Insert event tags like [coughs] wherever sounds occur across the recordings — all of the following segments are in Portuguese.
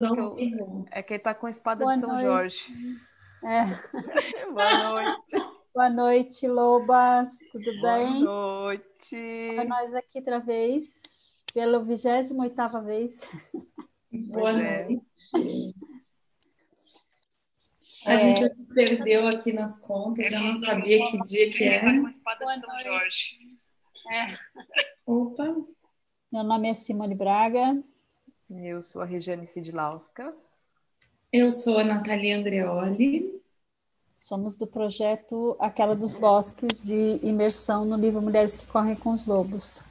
eu, é que ele tá com a espada Boa de São noite. Jorge. É. [laughs] Boa noite. Boa noite, Lobas. Tudo bem? Boa noite. É nós aqui outra vez, pela 28ª vez. Boa é. noite. A É. gente perdeu aqui nas contas, já não sabia que dia que era. Tá com a espada de São Jorge. Opa, Meu nome é Simone Braga. Eu sou a Regiane Sidlauskas. eu sou a Natalia Andreoli. Somos do projeto Aquela dos Bosques de imersão no livro Mulheres que Correm com os Lobos.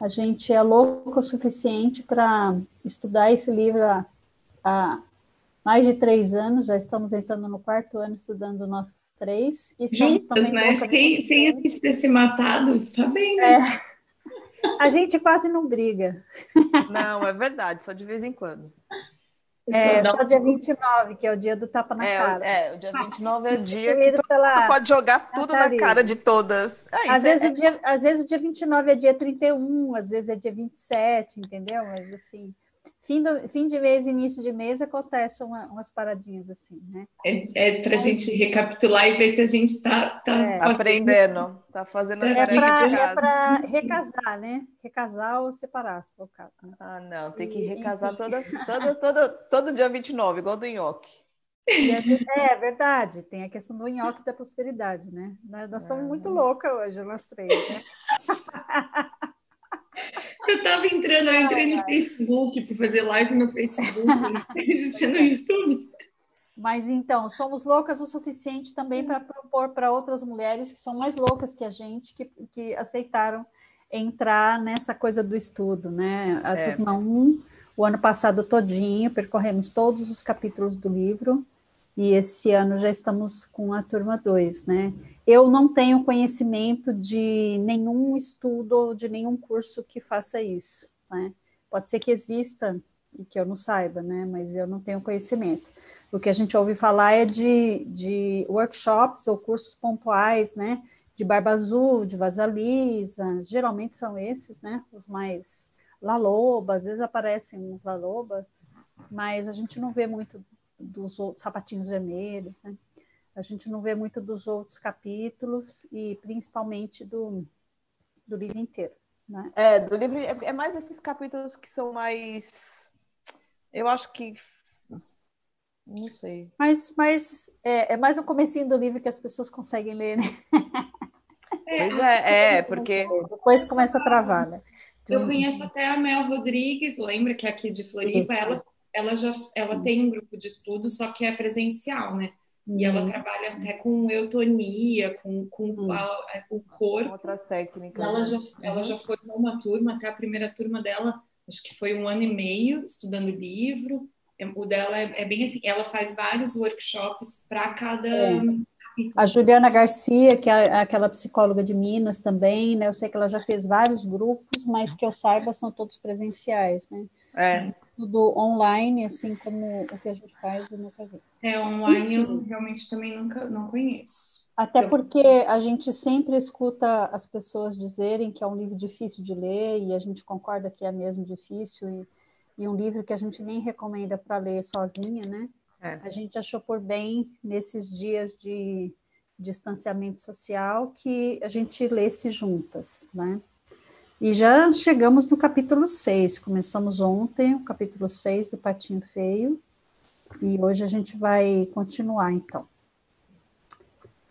A gente é louco o suficiente para estudar esse livro há, há mais de três anos, já estamos entrando no quarto ano estudando nós três. E somos Juntas, também né? Sem, sem a gente ter se matado, tá bem, né? É. [laughs] A gente quase não briga. Não, é verdade, só de vez em quando. É, Só dia 29, que é o dia do tapa na É, cara. é, o dia 29 é o [laughs] dia que todo pela- mundo pode jogar tudo na cara de todas. É, Às é- vezes, o dia, às vezes o dia 29 é dia 31, às vezes é dia 27, entendeu? Mas assim, fim, do, fim de mês, início de mês, acontecem uma- umas paradinhas assim, né? É, é pra gente recapitular e ver se a gente tá, tá É. aprendendo, tá fazendo a É É para é recasar, né? Recasar ou separar, se for o caso. né? Ah, não, tem que E, recasar enfim. toda, toda, toda, todo dia 29, igual do nhoque. E é É verdade, tem a questão do nhoque da prosperidade, né? Nós nós estamos muito loucas hoje, nós três, né? [laughs] Eu tava entrando, eu entrei no Facebook para fazer live no Facebook, e no YouTube. Mas então, somos loucas o suficiente também para propor para outras mulheres que são mais loucas que a gente, que, que aceitaram entrar nessa coisa do estudo, né? A É. turma 1, o ano passado todinho, percorremos todos os capítulos do livro, e esse ano já estamos com a turma 2, né? Eu não tenho conhecimento de nenhum estudo de nenhum curso que faça isso, né? Pode ser que exista e que eu não saiba, né? Mas eu não tenho conhecimento. O que a gente ouve falar é de, de workshops ou cursos pontuais, né? De Barba Azul, de Vasalisa, geralmente são esses, né? Os mais Laloba, às vezes aparecem uns Laloba, mas a gente não vê muito dos outros sapatinhos vermelhos, né? A gente não vê muito dos outros capítulos e principalmente do, do livro inteiro, né? É, do livro é, é mais esses capítulos que são mais. Eu acho que. Não sei. Mas, mas é, é mais o comecinho do livro que as pessoas conseguem ler, né? [laughs] Pois é, é, porque. Depois começa a travar, né? Eu conheço até a Mel Rodrigues, lembra que é aqui de Floripa, Isso. ela, ela já ela tem um grupo de estudo, só que é presencial, né? E ela Uhum. trabalha até com eutonia, com, com a- o com corpo. outras técnicas. Ela né? já, ela já formou uma turma, até a primeira turma dela, acho que foi um ano e meio estudando livro. É, O dela é, é bem assim, ela faz vários workshops para cada É. capítulo. A Juliana Garcia, que é aquela psicóloga de Minas também, né? Eu sei que ela já fez vários grupos, mas que eu saiba são todos presenciais, né? É, Tudo online, assim como o que a gente faz, eu nunca vi. É, online eu realmente também nunca não conheço. Até Então- porque a gente sempre escuta as pessoas dizerem que é um livro difícil de ler e a gente concorda que é mesmo difícil e, e um livro que a gente nem recomenda para ler sozinha, né? É. A gente achou por bem, nesses dias de distanciamento social, que a gente lesse juntas, né? E já chegamos no capítulo 6, começamos ontem o capítulo 6 do Patinho Feio, e hoje a gente vai continuar, então.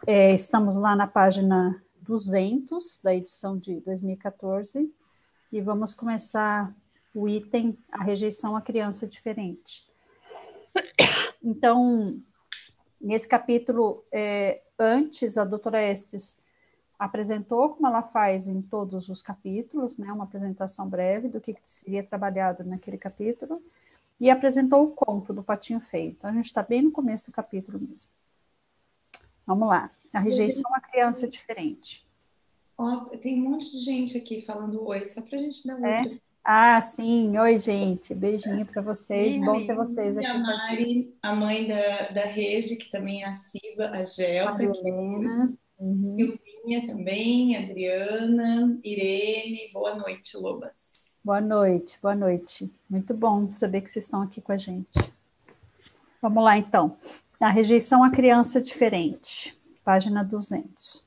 É, estamos lá na página 200 da edição de 2014 e vamos começar o item A rejeição à criança diferente. Então, nesse capítulo, é, antes, a doutora Estes apresentou, como ela faz em todos os capítulos, né, uma apresentação breve do que, que seria trabalhado naquele capítulo, e apresentou o conto do Patinho Feio. Então, a gente está bem no começo do capítulo mesmo. Vamos lá. A rejeição à criança diferente. Ó, tem um monte de gente aqui falando oi, só pra gente dar um É? Ah, sim. Oi, gente. Beijinho para vocês. Bom ter vocês aqui. a Mari, a mãe da, da Regi, que também é assídua, a Gel, tá aqui. Uhum. Silvinha também, Adriana, Irene, boa noite, Lobas. Boa noite, boa noite. Muito bom saber que vocês estão aqui com a gente. Vamos lá, então. A rejeição à criança diferente, página 200.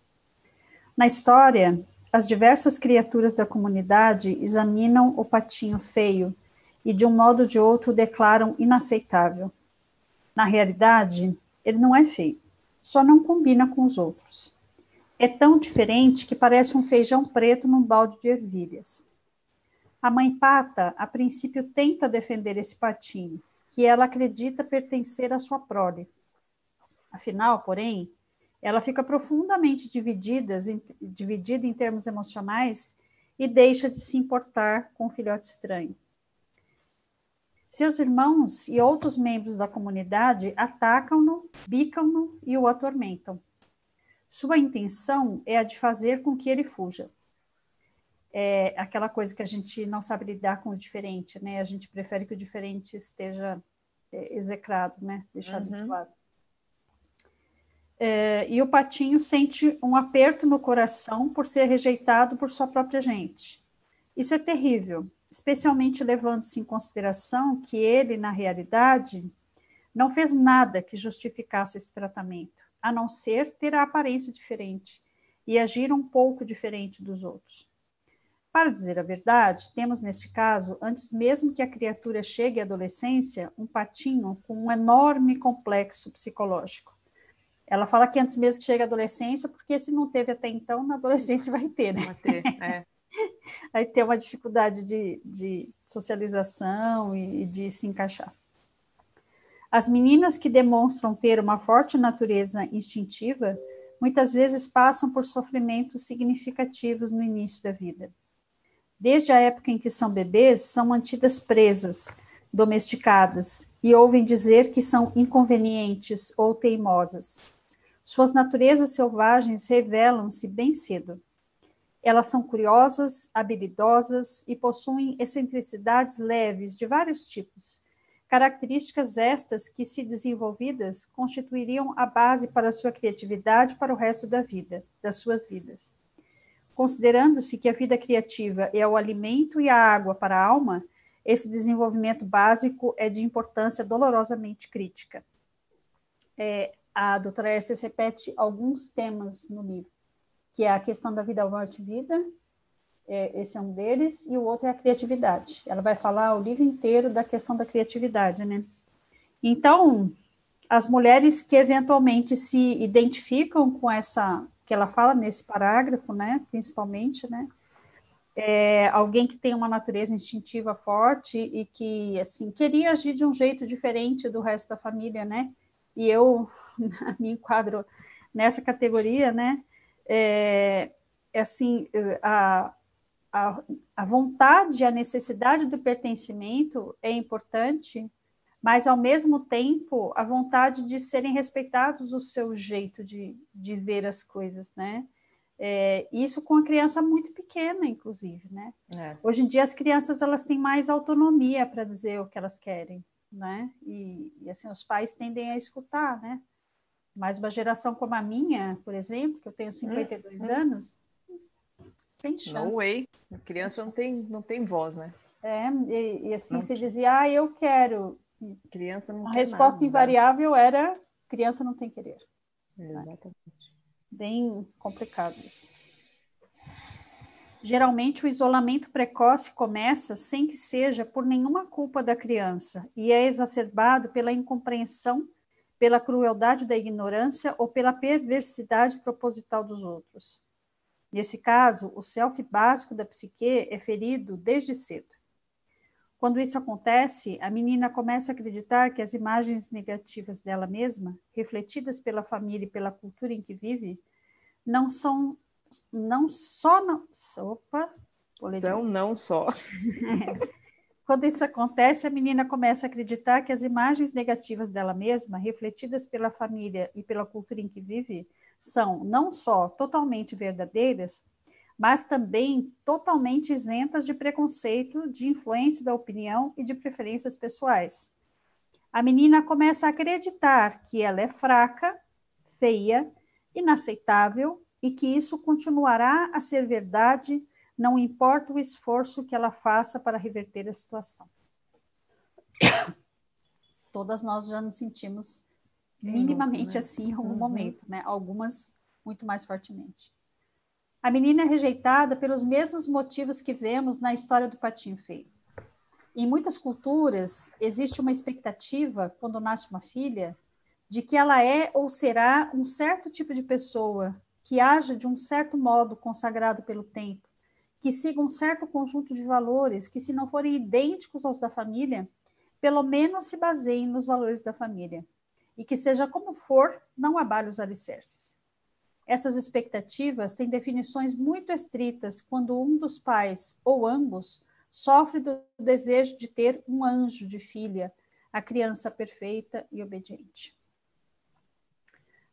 Na história, as diversas criaturas da comunidade examinam o patinho feio e, de um modo ou de outro, o declaram inaceitável. Na realidade, ele não é feio, só não combina com os outros. É tão diferente que parece um feijão preto num balde de ervilhas. A mãe pata, a princípio, tenta defender esse patinho, que ela acredita pertencer à sua prole. Afinal, porém, ela fica profundamente dividida, dividida em termos emocionais e deixa de se importar com o filhote estranho. Seus irmãos e outros membros da comunidade atacam-no, bicam-no e o atormentam. Sua intenção é a de fazer com que ele fuja é aquela coisa que a gente não sabe lidar com o diferente, né? A gente prefere que o diferente esteja é, execrado, né? Deixado uhum. de lado. É, e o patinho sente um aperto no coração por ser rejeitado por sua própria gente. Isso é terrível, especialmente levando-se em consideração que ele, na realidade, não fez nada que justificasse esse tratamento, a não ser ter a aparência diferente e agir um pouco diferente dos outros. Para dizer a verdade, temos neste caso, antes mesmo que a criatura chegue à adolescência, um patinho com um enorme complexo psicológico. Ela fala que antes mesmo que chegue à adolescência, porque se não teve até então, na adolescência vai ter, né? Vai ter, é. [laughs] Aí tem uma dificuldade de, de socialização e de se encaixar. As meninas que demonstram ter uma forte natureza instintiva, muitas vezes passam por sofrimentos significativos no início da vida desde a época em que são bebês, são mantidas presas, domesticadas, e ouvem dizer que são inconvenientes ou teimosas. Suas naturezas selvagens revelam-se bem cedo. Elas são curiosas, habilidosas e possuem excentricidades leves de vários tipos. Características estas que, se desenvolvidas, constituiriam a base para sua criatividade para o resto da vida, das suas vidas. Considerando-se que a vida criativa é o alimento e a água para a alma, esse desenvolvimento básico é de importância dolorosamente crítica. É, a doutora Estes repete alguns temas no livro, que é a questão da vida, morte e vida, é, esse é um deles, e o outro é a criatividade. Ela vai falar o livro inteiro da questão da criatividade, né? Então, as mulheres que eventualmente se identificam com essa que ela fala nesse parágrafo, né, principalmente, né, é alguém que tem uma natureza instintiva forte e que, assim, queria agir de um jeito diferente do resto da família, né, e eu [laughs] me enquadro nessa categoria, né, é, assim, a, a, a vontade, a necessidade do pertencimento é importante, mas ao mesmo tempo a vontade de serem respeitados o seu jeito de, de ver as coisas, né? É, isso com a criança muito pequena, inclusive, né? É. Hoje em dia as crianças elas têm mais autonomia para dizer o que elas querem, né? E, e, assim os pais tendem a escutar, né? Mas uma geração como a minha, por exemplo, que eu tenho 52 hum, hum. anos, tem chance. No way, a criança não tem não tem voz, né? É, e, e assim não. você dizia, ah, eu quero, Criança não A resposta nada. invariável era criança não tem querer. Exatamente. Bem complicado isso. Geralmente, o isolamento precoce começa sem que seja por nenhuma culpa da criança e é exacerbado pela incompreensão, pela crueldade da ignorância ou pela perversidade proposital dos outros. Nesse caso, o self básico da psique é ferido desde cedo. Quando isso acontece, a menina começa a acreditar que as imagens negativas dela mesma, refletidas pela família e pela cultura em que vive, não são não só não, opa, são não só. [laughs] Quando isso acontece, a menina começa a acreditar que as imagens negativas dela mesma, refletidas pela família e pela cultura em que vive, são não só totalmente verdadeiras, mas também totalmente isentas de preconceito, de influência da opinião e de preferências pessoais. A menina começa a acreditar que ela é fraca, feia, inaceitável e que isso continuará a ser verdade não importa o esforço que ela faça para reverter a situação. [coughs] Todas nós já nos sentimos minimamente né? assim em algum uhum. momento, né? Algumas muito mais fortemente. A menina é rejeitada pelos mesmos motivos que vemos na história do patinho feio. Em muitas culturas, existe uma expectativa, quando nasce uma filha, de que ela é ou será um certo tipo de pessoa, que haja de um certo modo consagrado pelo tempo, que siga um certo conjunto de valores que, se não forem idênticos aos da família, pelo menos se baseiem nos valores da família, e que, seja como for, não abale os alicerces. Essas expectativas têm definições muito estritas quando um dos pais, ou ambos, sofre do desejo de ter um anjo de filha, a criança perfeita e obediente.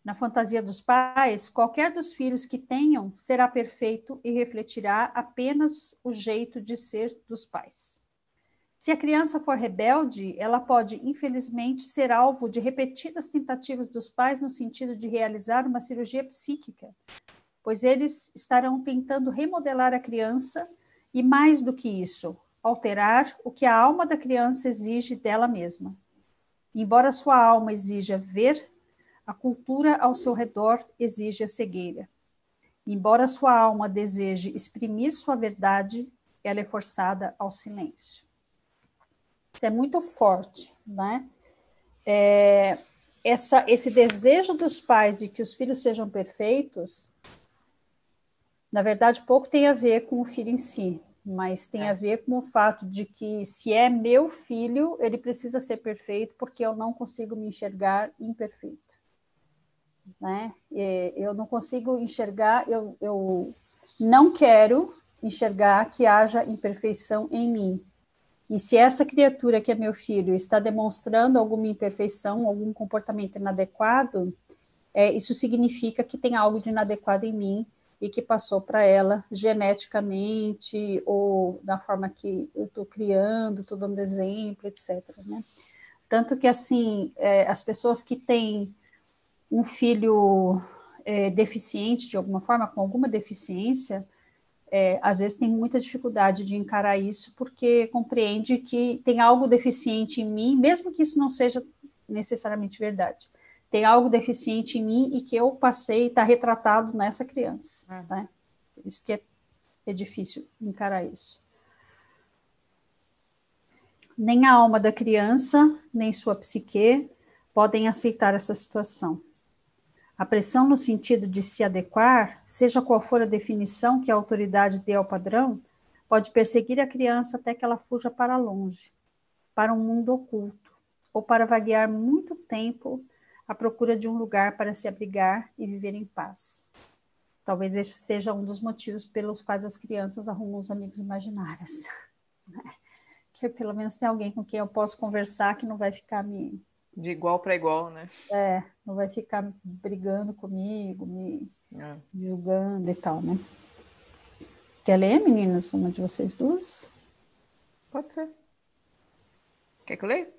Na fantasia dos pais, qualquer dos filhos que tenham será perfeito e refletirá apenas o jeito de ser dos pais. Se a criança for rebelde, ela pode, infelizmente, ser alvo de repetidas tentativas dos pais no sentido de realizar uma cirurgia psíquica, pois eles estarão tentando remodelar a criança e, mais do que isso, alterar o que a alma da criança exige dela mesma. Embora sua alma exija ver, a cultura ao seu redor exige a cegueira. Embora sua alma deseje exprimir sua verdade, ela é forçada ao silêncio. Isso é muito forte, né? É, essa, esse desejo dos pais de que os filhos sejam perfeitos, na verdade, pouco tem a ver com o filho em si, mas tem é. a ver com o fato de que se é meu filho, ele precisa ser perfeito porque eu não consigo me enxergar imperfeito. Né? Eu não consigo enxergar, eu, eu não quero enxergar que haja imperfeição em mim. E se essa criatura que é meu filho está demonstrando alguma imperfeição, algum comportamento inadequado, é, isso significa que tem algo de inadequado em mim e que passou para ela geneticamente ou da forma que eu estou criando, estou dando exemplo, etc. Né? Tanto que, assim, é, as pessoas que têm um filho é, deficiente de alguma forma, com alguma deficiência, é, às vezes tem muita dificuldade de encarar isso, porque compreende que tem algo deficiente em mim, mesmo que isso não seja necessariamente verdade tem algo deficiente em mim e que eu passei, está retratado nessa criança. É. Né? Por isso que é, é difícil encarar isso. Nem a alma da criança, nem sua psique podem aceitar essa situação. A pressão no sentido de se adequar, seja qual for a definição que a autoridade dê ao padrão, pode perseguir a criança até que ela fuja para longe, para um mundo oculto, ou para vaguear muito tempo à procura de um lugar para se abrigar e viver em paz. Talvez este seja um dos motivos pelos quais as crianças arrumam os amigos imaginários. [laughs] Né? Que pelo menos tem alguém com quem eu posso conversar que não vai ficar me. De igual para igual, né? É, não vai ficar brigando comigo, me é. julgando e tal, né? Quer ler, meninas, uma de vocês duas? Pode ser. Quer que eu leia?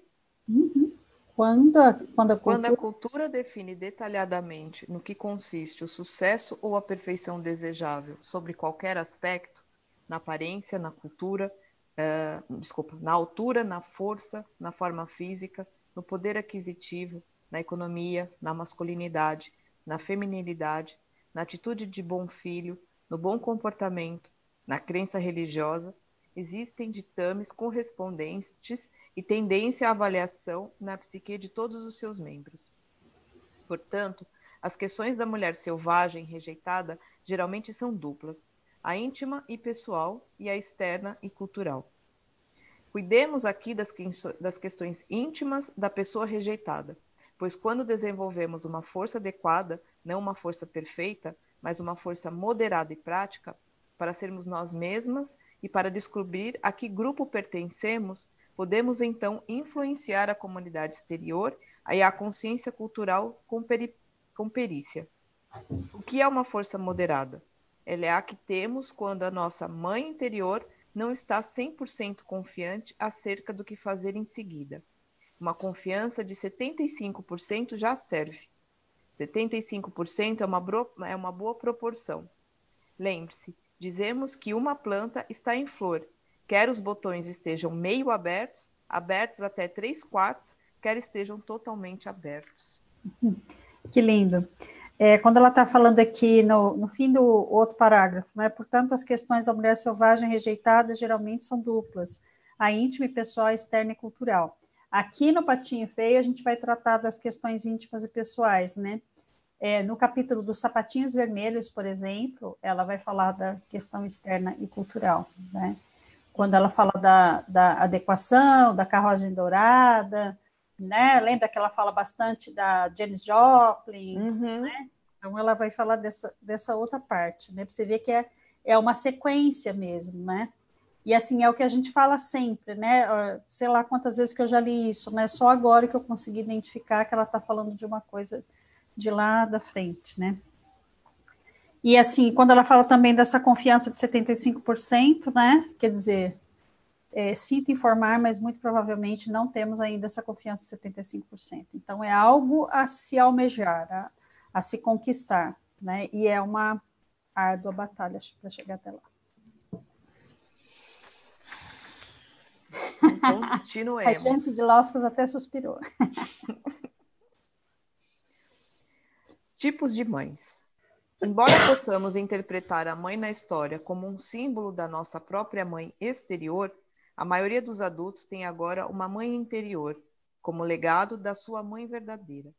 Uhum. Quando a, quando, a cultura... quando a cultura define detalhadamente no que consiste o sucesso ou a perfeição desejável sobre qualquer aspecto, na aparência, na cultura, uh, desculpa, na altura, na força, na forma física, no poder aquisitivo, na economia, na masculinidade, na feminilidade, na atitude de bom filho, no bom comportamento, na crença religiosa, existem ditames correspondentes e tendência à avaliação na psique de todos os seus membros. Portanto, as questões da mulher selvagem rejeitada geralmente são duplas, a íntima e pessoal e a externa e cultural. Cuidemos aqui das, das questões íntimas da pessoa rejeitada, pois quando desenvolvemos uma força adequada, não uma força perfeita, mas uma força moderada e prática, para sermos nós mesmas e para descobrir a que grupo pertencemos, Podemos então influenciar a comunidade exterior e a consciência cultural com, peri com perícia. O que é uma força moderada? Ela é a que temos quando a nossa mãe interior não está 100% confiante acerca do que fazer em seguida. Uma confiança de 75% já serve. 75% é uma, é uma boa proporção. Lembre-se dizemos que uma planta está em flor, quer os botões estejam meio abertos, abertos até três quartos, quer estejam totalmente abertos. [laughs] Que lindo. É, quando ela está falando aqui no, no, fim do outro parágrafo, né? Portanto, as questões da mulher selvagem rejeitada geralmente são duplas: a íntima e pessoal, a externa e cultural. Aqui no Patinho Feio, a gente vai tratar das questões íntimas e pessoais, né? É, no capítulo dos sapatinhos vermelhos, por exemplo, ela vai falar da questão externa e cultural, né? Quando ela fala da, da adequação, da carruagem dourada, né? Lembra que ela fala bastante da Janis Joplin, uhum. né? Então ela vai falar dessa, dessa outra parte, né? Para você ver que é, é uma sequência mesmo, né? E assim é o que a gente fala sempre, né? Sei lá quantas vezes que eu já li isso, né? Só agora que eu consegui identificar que ela está falando de uma coisa de lá da frente, né? E assim, quando ela fala também dessa confiança de 75%, né? Quer dizer, é, sinto informar, mas muito provavelmente não temos ainda essa confiança de 75%. Então, é algo a se almejar, a, a se conquistar, né? E é uma árdua batalha para chegar até lá. Então, [laughs] continuemos. A gente de Lauscas até suspirou. [laughs] Tipos de mães. Embora possamos interpretar a mãe na história como um símbolo da nossa própria mãe exterior, a maioria dos adultos tem agora uma mãe interior, como legado da sua mãe verdadeira.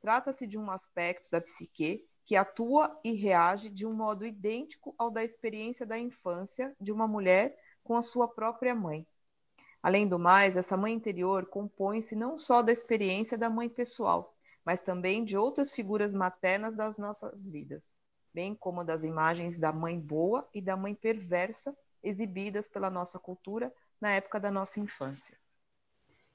Trata-se de um aspecto da psique que atua e reage de um modo idêntico ao da experiência da infância de uma mulher com a sua própria mãe. Além do mais, essa mãe interior compõe-se não só da experiência da mãe pessoal, mas também de outras figuras maternas das nossas vidas, bem como das imagens da mãe boa e da mãe perversa exibidas pela nossa cultura na época da nossa infância.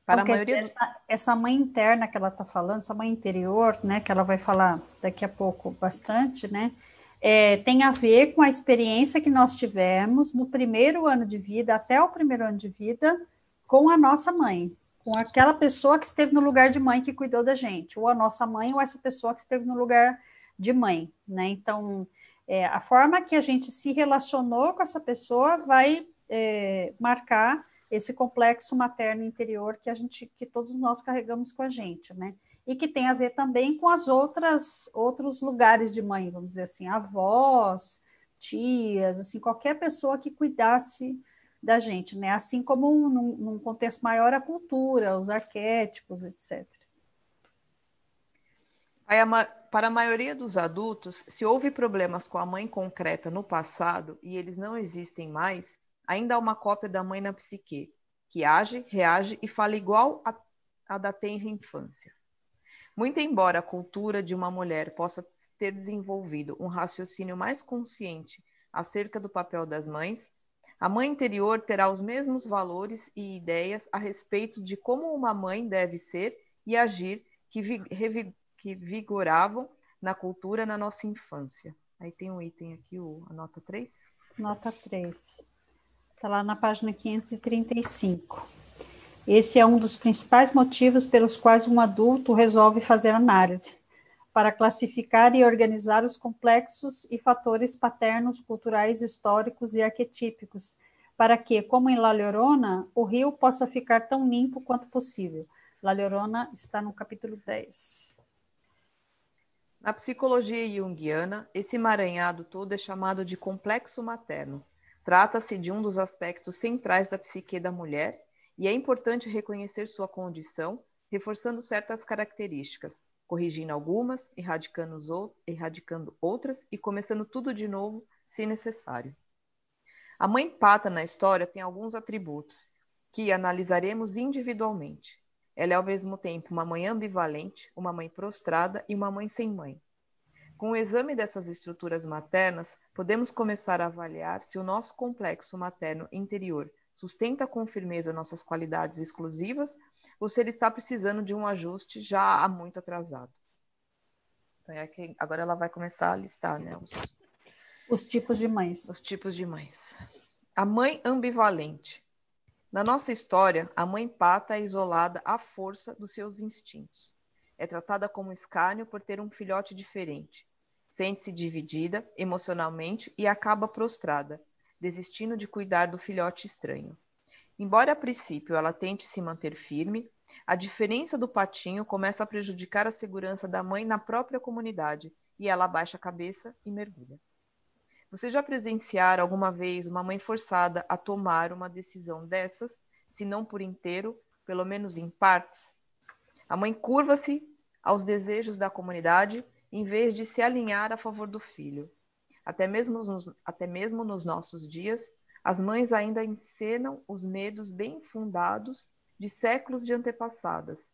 Para então, a maioria dizer, essa, essa, mãe interna que ela está falando, essa mãe interior, né, que ela vai falar daqui a pouco bastante, né, é, tem a ver com a experiência que nós tivemos no primeiro ano de vida, até o primeiro ano de vida, com a nossa mãe, com aquela pessoa que esteve no lugar de mãe que cuidou da gente, ou a nossa mãe, ou essa pessoa que esteve no lugar de mãe, né? Então, é, a forma que a gente se relacionou com essa pessoa vai é, marcar esse complexo materno interior que a gente, que todos nós carregamos com a gente, né? E que tem a ver também com as outras outros lugares de mãe, vamos dizer assim, avós, tias, assim, qualquer pessoa que cuidasse da gente, né? Assim como num, num contexto maior a cultura, os arquétipos, etc. Para a maioria dos adultos, se houve problemas com a mãe concreta no passado e eles não existem mais, ainda há uma cópia da mãe na psique, que age, reage e fala igual a, a da tenra infância. Muito embora a cultura de uma mulher possa ter desenvolvido um raciocínio mais consciente acerca do papel das mães, a mãe interior terá os mesmos valores e ideias a respeito de como uma mãe deve ser e agir que, vi que vigoravam na cultura na nossa infância. Aí tem um item aqui, o, a nota 3? Nota 3. Está lá na página 535. Esse é um dos principais motivos pelos quais um adulto resolve fazer análise, para classificar e organizar os complexos e fatores paternos, culturais, históricos e arquetípicos, para que, como em La Llorona, o rio possa ficar tão limpo quanto possível. La Llorona está no capítulo 10. Na psicologia junguiana, esse emaranhado todo é chamado de complexo materno, Trata-se de um dos aspectos centrais da psique da mulher e é importante reconhecer sua condição, reforçando certas características, corrigindo algumas, erradicando, erradicando outras e começando tudo de novo, se necessário. A mãe pata na história tem alguns atributos que analisaremos individualmente. Ela é ao mesmo tempo uma mãe ambivalente, uma mãe prostrada e uma mãe sem mãe. Com o exame dessas estruturas maternas, podemos começar a avaliar se o nosso complexo materno interior sustenta com firmeza nossas qualidades exclusivas ou se ele está precisando de um ajuste já há muito atrasado. Então, é que agora ela vai começar a listar né, os, os tipos de mães. Os tipos de mães. A mãe ambivalente. Na nossa história, a mãe pata é isolada à força dos seus instintos. É tratada como escárnio por ter um filhote diferente. Sente-se dividida emocionalmente e acaba prostrada, desistindo de cuidar do filhote estranho. Embora a princípio ela tente se manter firme, a diferença do patinho começa a prejudicar a segurança da mãe na própria comunidade e ela abaixa a cabeça e mergulha. Você já presenciaram alguma vez uma mãe forçada a tomar uma decisão dessas, se não por inteiro, pelo menos em partes? A mãe curva-se aos desejos da comunidade em vez de se alinhar a favor do filho. Até mesmo nos, até mesmo nos nossos dias, as mães ainda encenam os medos bem fundados de séculos de antepassadas.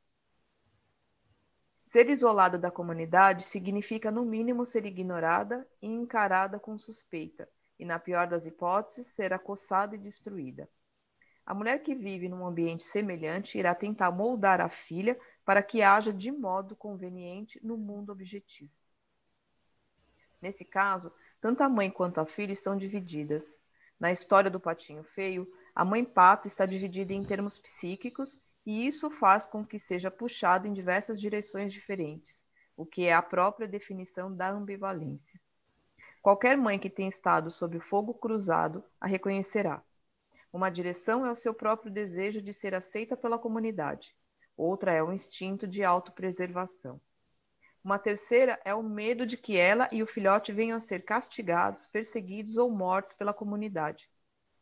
Ser isolada da comunidade significa, no mínimo, ser ignorada e encarada com suspeita, e, na pior das hipóteses, ser acossada e destruída. A mulher que vive num ambiente semelhante irá tentar moldar a filha para que haja de modo conveniente no mundo objetivo. Nesse caso, tanto a mãe quanto a filha estão divididas. Na história do patinho feio, a mãe pata está dividida em termos psíquicos e isso faz com que seja puxado em diversas direções diferentes, o que é a própria definição da ambivalência. Qualquer mãe que tenha estado sob o fogo cruzado a reconhecerá. Uma direção é o seu próprio desejo de ser aceita pela comunidade, outra é o instinto de autopreservação. Uma terceira é o medo de que ela e o filhote venham a ser castigados, perseguidos ou mortos pela comunidade.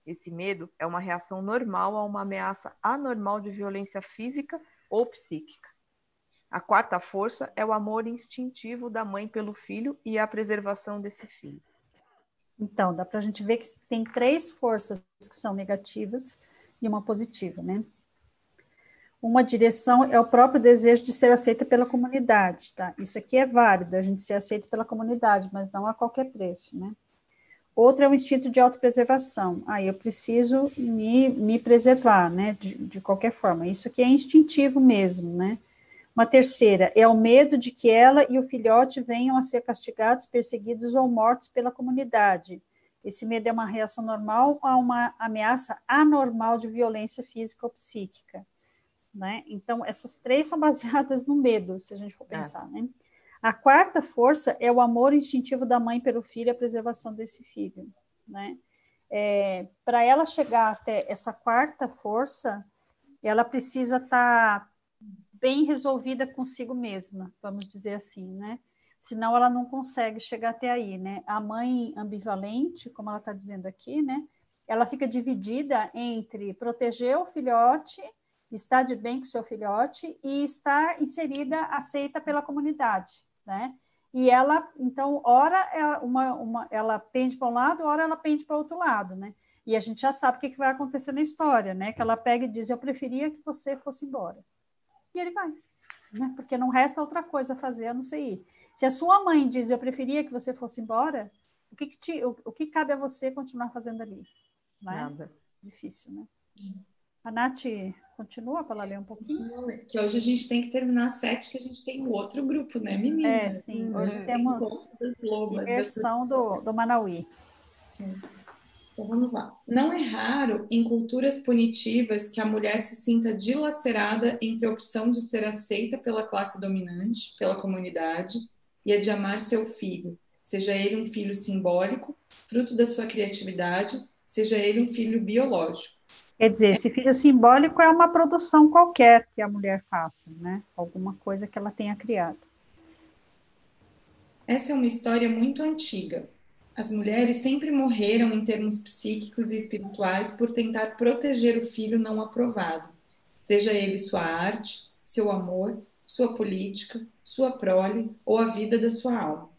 Esse medo é uma reação normal a uma ameaça anormal de violência física ou psíquica. A quarta força é o amor instintivo da mãe pelo filho e a preservação desse filho. Então, dá para a gente ver que tem três forças que são negativas e uma positiva, né? Uma direção é o próprio desejo de ser aceita pela comunidade, tá? Isso aqui é válido, a gente ser aceito pela comunidade, mas não a qualquer preço, né? Outra é o instinto de autopreservação. Aí ah, eu preciso me, me preservar, né? De, de qualquer forma. Isso aqui é instintivo mesmo, né? Uma terceira é o medo de que ela e o filhote venham a ser castigados, perseguidos ou mortos pela comunidade. Esse medo é uma reação normal a uma ameaça anormal de violência física ou psíquica. Né? Então, essas três são baseadas no medo, se a gente for é. pensar. É. Né? A quarta força é o amor instintivo da mãe pelo filho e a preservação desse filho. Né? É, Para ela chegar até essa quarta força, ela precisa estar tá bem resolvida consigo mesma, vamos dizer assim, né? Senão ela não consegue chegar até aí, né? A mãe ambivalente, como ela está dizendo aqui, né? Ela fica dividida entre proteger o filhote, estar de bem com o seu filhote e estar inserida, aceita pela comunidade, né? E ela, então, ora é uma, uma, ela pende para um lado, ora ela pende para o outro lado, né? E a gente já sabe o que, que vai acontecer na história, né? Que ela pega e diz: Eu preferia que você fosse embora. E ele vai, né? Porque não resta outra coisa a fazer a não ser ir. Se a sua mãe diz: Eu preferia que você fosse embora, o que, que, te, o, o que cabe a você continuar fazendo ali? Né? Nada. Difícil, né? A Nath continua para ler um pouquinho? Que hoje a gente tem que terminar às sete, que a gente tem um outro grupo, né, menina? É, sim. Hoje é. temos a imersão do, do Manauí. É. Então vamos lá. Não é raro em culturas punitivas que a mulher se sinta dilacerada entre a opção de ser aceita pela classe dominante, pela comunidade, e a de amar seu filho, seja ele um filho simbólico, fruto da sua criatividade, seja ele um filho biológico Quer dizer, esse filho simbólico é uma produção qualquer que a mulher faça, né? Alguma coisa que ela tenha criado. Essa é uma história muito antiga. As mulheres sempre morreram em termos psíquicos e espirituais por tentar proteger o filho não aprovado, seja ele sua arte, seu amor, sua política, sua prole ou a vida da sua alma.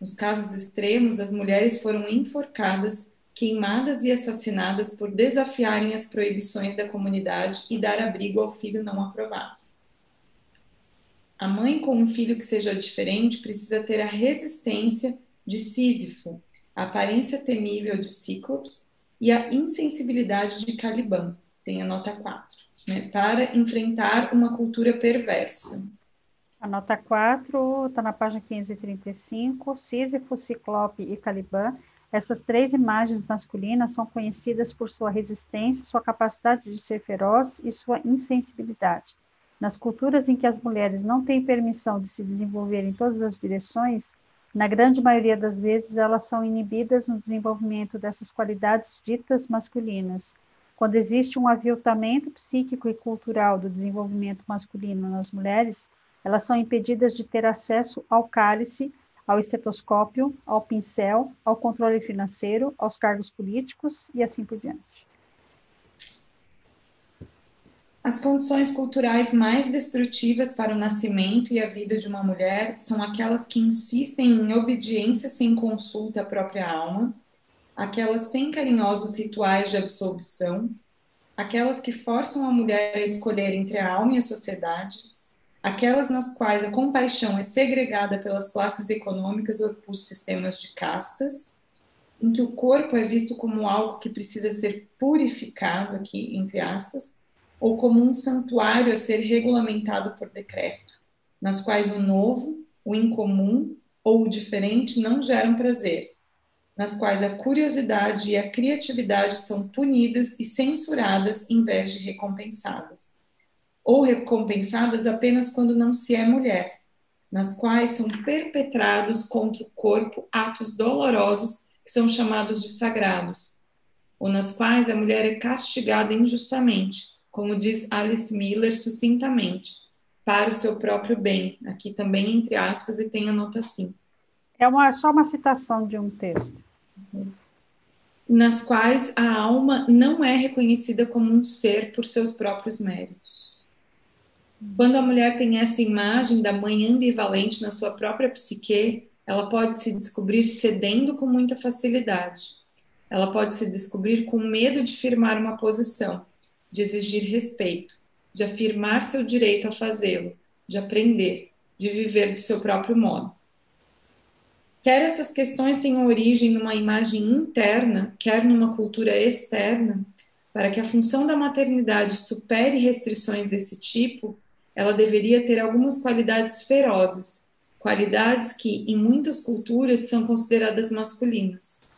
Nos casos extremos, as mulheres foram enforcadas queimadas e assassinadas por desafiarem as proibições da comunidade e dar abrigo ao filho não aprovado. A mãe com um filho que seja diferente precisa ter a resistência de Sísifo, a aparência temível de Cíclopes e a insensibilidade de Caliban, tem a nota 4, né, para enfrentar uma cultura perversa. A nota 4 está na página 535, Sísifo, Ciclope e Caliban essas três imagens masculinas são conhecidas por sua resistência, sua capacidade de ser feroz e sua insensibilidade. Nas culturas em que as mulheres não têm permissão de se desenvolver em todas as direções, Na grande maioria das vezes, elas são inibidas no desenvolvimento dessas qualidades ditas masculinas. Quando existe um aviltamento psíquico e cultural do desenvolvimento masculino nas mulheres, elas são impedidas de ter acesso ao cálice, ao estetoscópio, ao pincel, ao controle financeiro, aos cargos políticos e assim por diante. As condições culturais mais destrutivas para o nascimento e a vida de uma mulher são aquelas que insistem em obediência sem consulta à própria alma, aquelas sem carinhosos rituais de absolvição, aquelas que forçam a mulher a escolher entre a alma e a sociedade, aquelas nas quais a compaixão é segregada pelas classes econômicas ou por sistemas de castas, em que o corpo é visto como algo que precisa ser purificado, aqui entre aspas, ou como um santuário a ser regulamentado por decreto, nas quais o novo, o incomum ou o diferente não geram prazer, nas quais a curiosidade e a criatividade são punidas e censuradas em vez de recompensadas, ou recompensadas apenas quando não se é mulher, nas quais são perpetrados contra o corpo atos dolorosos que são chamados de sagrados, ou nas quais a mulher é castigada injustamente, como diz Alice Miller sucintamente, para o seu próprio bem. Aqui também entre aspas e tem a nota assim. É uma, só uma citação de um texto. Nas quais a alma não é reconhecida como um ser por seus próprios méritos. Quando a mulher tem essa imagem da mãe ambivalente na sua própria psique, ela pode se descobrir cedendo com muita facilidade. Ela pode se descobrir com medo de firmar uma posição de exigir respeito, de afirmar seu direito a fazê-lo, de aprender, de viver do seu próprio modo. Quer essas questões tenham origem numa imagem interna, quer numa cultura externa, para que a função da maternidade supere restrições desse tipo, ela deveria ter algumas qualidades ferozes, qualidades que, em muitas culturas, são consideradas masculinas.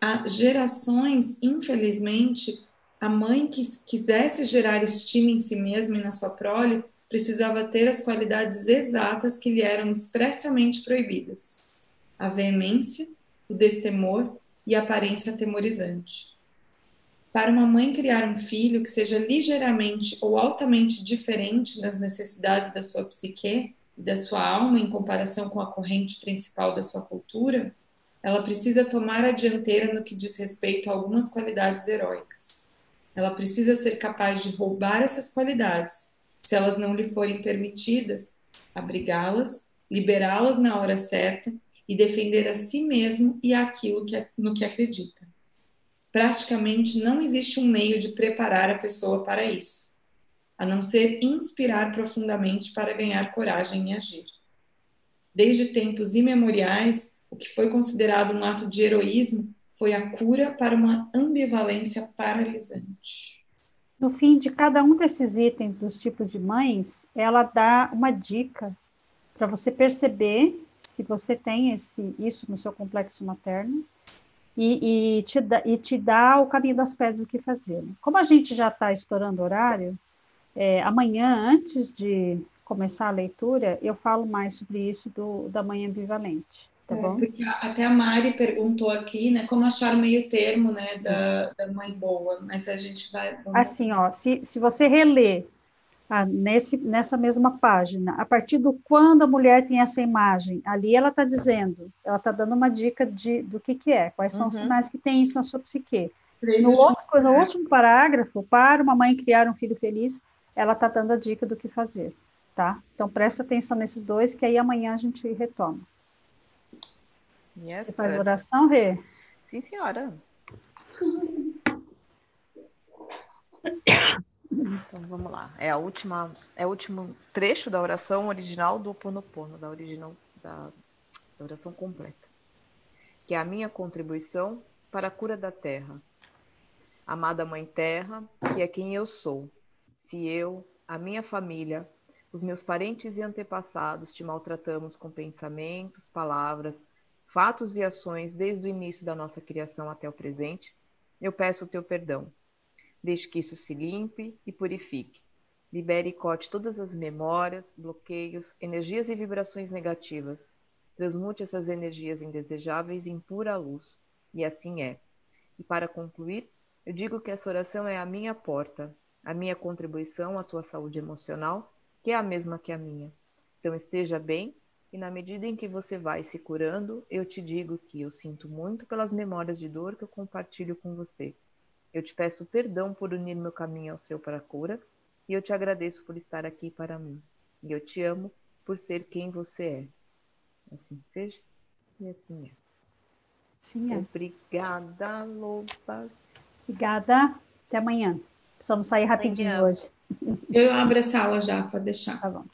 Há gerações, infelizmente, a mãe que quisesse gerar estima em si mesma e na sua prole precisava ter as qualidades exatas que lhe eram expressamente proibidas: a veemência, o destemor e a aparência atemorizante. Para uma mãe criar um filho que seja ligeiramente ou altamente diferente das necessidades da sua psique e da sua alma em comparação com a corrente principal da sua cultura, ela precisa tomar a dianteira no que diz respeito a algumas qualidades heróicas. Ela precisa ser capaz de roubar essas qualidades, se elas não lhe forem permitidas, abrigá-las, liberá-las na hora certa e defender a si mesmo e aquilo que, no que acredita. Praticamente não existe um meio de preparar a pessoa para isso, a não ser inspirar profundamente para ganhar coragem e agir. Desde tempos imemoriais, o que foi considerado um ato de heroísmo foi a cura para uma ambivalência paralisante. No fim de cada um desses itens dos tipos de mães, ela dá uma dica para você perceber se você tem esse, isso no seu complexo materno e, e, te dá, e te dá o caminho das pedras o que fazer. Como a gente já está estourando horário, é, amanhã, antes de começar a leitura, eu falo mais sobre isso do, da mãe ambivalente tá é, bom? Porque até a Mari perguntou aqui, né, como achar o meio termo, né, da, da mãe boa, mas a gente vai... Vamos... Assim, ó, se, se você reler ah, nesse, nessa mesma página, a partir do quando a mulher tem essa imagem, ali ela está dizendo, ela está dando uma dica de, do que que é, quais são uhum. os sinais que tem isso na sua psique. No, outro, no último parágrafo, para uma mãe criar um filho feliz, ela está dando a dica do que fazer, tá? Então, presta atenção nesses dois, que aí amanhã a gente retoma. Yes, Você faz oração, Rê? Sim, senhora. [coughs] Então vamos lá. É a última, é o último trecho da oração original do Ponopono, da original da, da oração completa, que é a minha contribuição para a cura da terra. Amada Mãe Terra, que é quem eu sou. Se eu, a minha família, os meus parentes e antepassados te maltratamos com pensamentos, palavras, fatos e ações desde o início da nossa criação até o presente, eu peço o teu perdão. Deixe que isso se limpe e purifique. Libere e cote todas as memórias, bloqueios, energias e vibrações negativas. Transmute essas energias indesejáveis em pura luz. E assim é. E para concluir, eu digo que essa oração é a minha porta, a minha contribuição à tua saúde emocional, que é a mesma que a minha. Então esteja bem e na medida em que você vai se curando, eu te digo que eu sinto muito pelas memórias de dor que eu compartilho com você. Eu te peço perdão por unir meu caminho ao seu para a cura e eu te agradeço por estar aqui para mim. E eu te amo por ser quem você é. Assim seja e assim é. Sim, é. Obrigada, Lobas. Obrigada. Até amanhã. Precisamos sair rapidinho Amanhã. hoje. Eu abro a sala já, pode deixar. Tá bom.